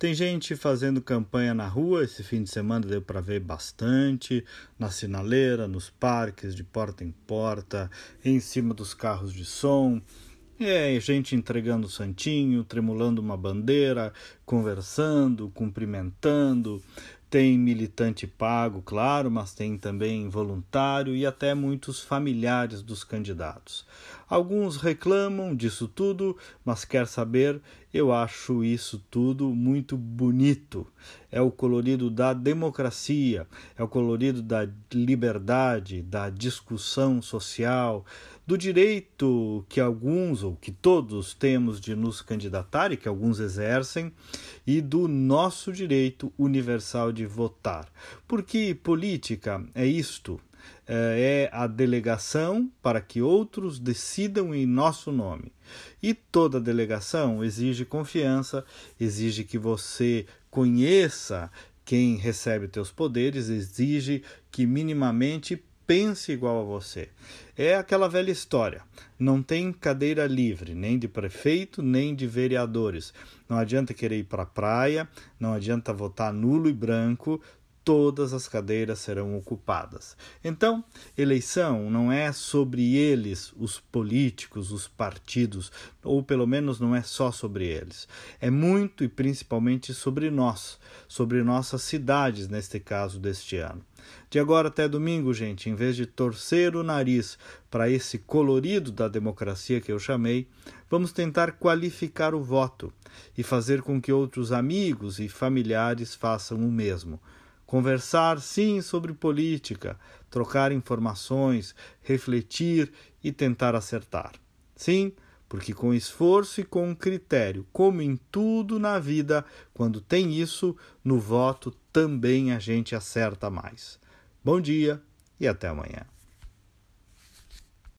Tem gente fazendo campanha na rua, esse fim de semana deu para ver bastante, na sinaleira, nos parques, de porta em porta, em cima dos carros de som. É gente entregando santinho, tremulando uma bandeira, conversando, cumprimentando. Tem militante pago, claro, mas tem também voluntário e até muitos familiares dos candidatos. Alguns reclamam disso tudo, mas quer saber, eu acho isso tudo muito bonito. É o colorido da democracia, é o colorido da liberdade, da discussão social, do direito que alguns ou que todos temos de nos candidatar e que alguns exercem, e do nosso direito universal de votar. Porque política é isto é a delegação para que outros decidam em nosso nome. E toda delegação exige confiança, exige que você conheça quem recebe teus poderes, exige que minimamente pense igual a você. É aquela velha história. Não tem cadeira livre, nem de prefeito, nem de vereadores. Não adianta querer ir para a praia, não adianta votar nulo e branco, todas as cadeiras serão ocupadas. Então, eleição não é sobre eles, os políticos, os partidos, ou pelo menos não é só sobre eles. É muito e principalmente sobre nós, sobre nossas cidades, neste caso deste ano. De agora até domingo, gente, em vez de torcer o nariz para esse colorido da democracia que eu chamei, vamos tentar qualificar o voto e fazer com que outros amigos e familiares façam o mesmo. Conversar, sim, sobre política, trocar informações, refletir e tentar acertar. Sim, porque com esforço e com critério, como em tudo na vida, quando tem isso, no voto também a gente acerta mais. Bom dia e até amanhã.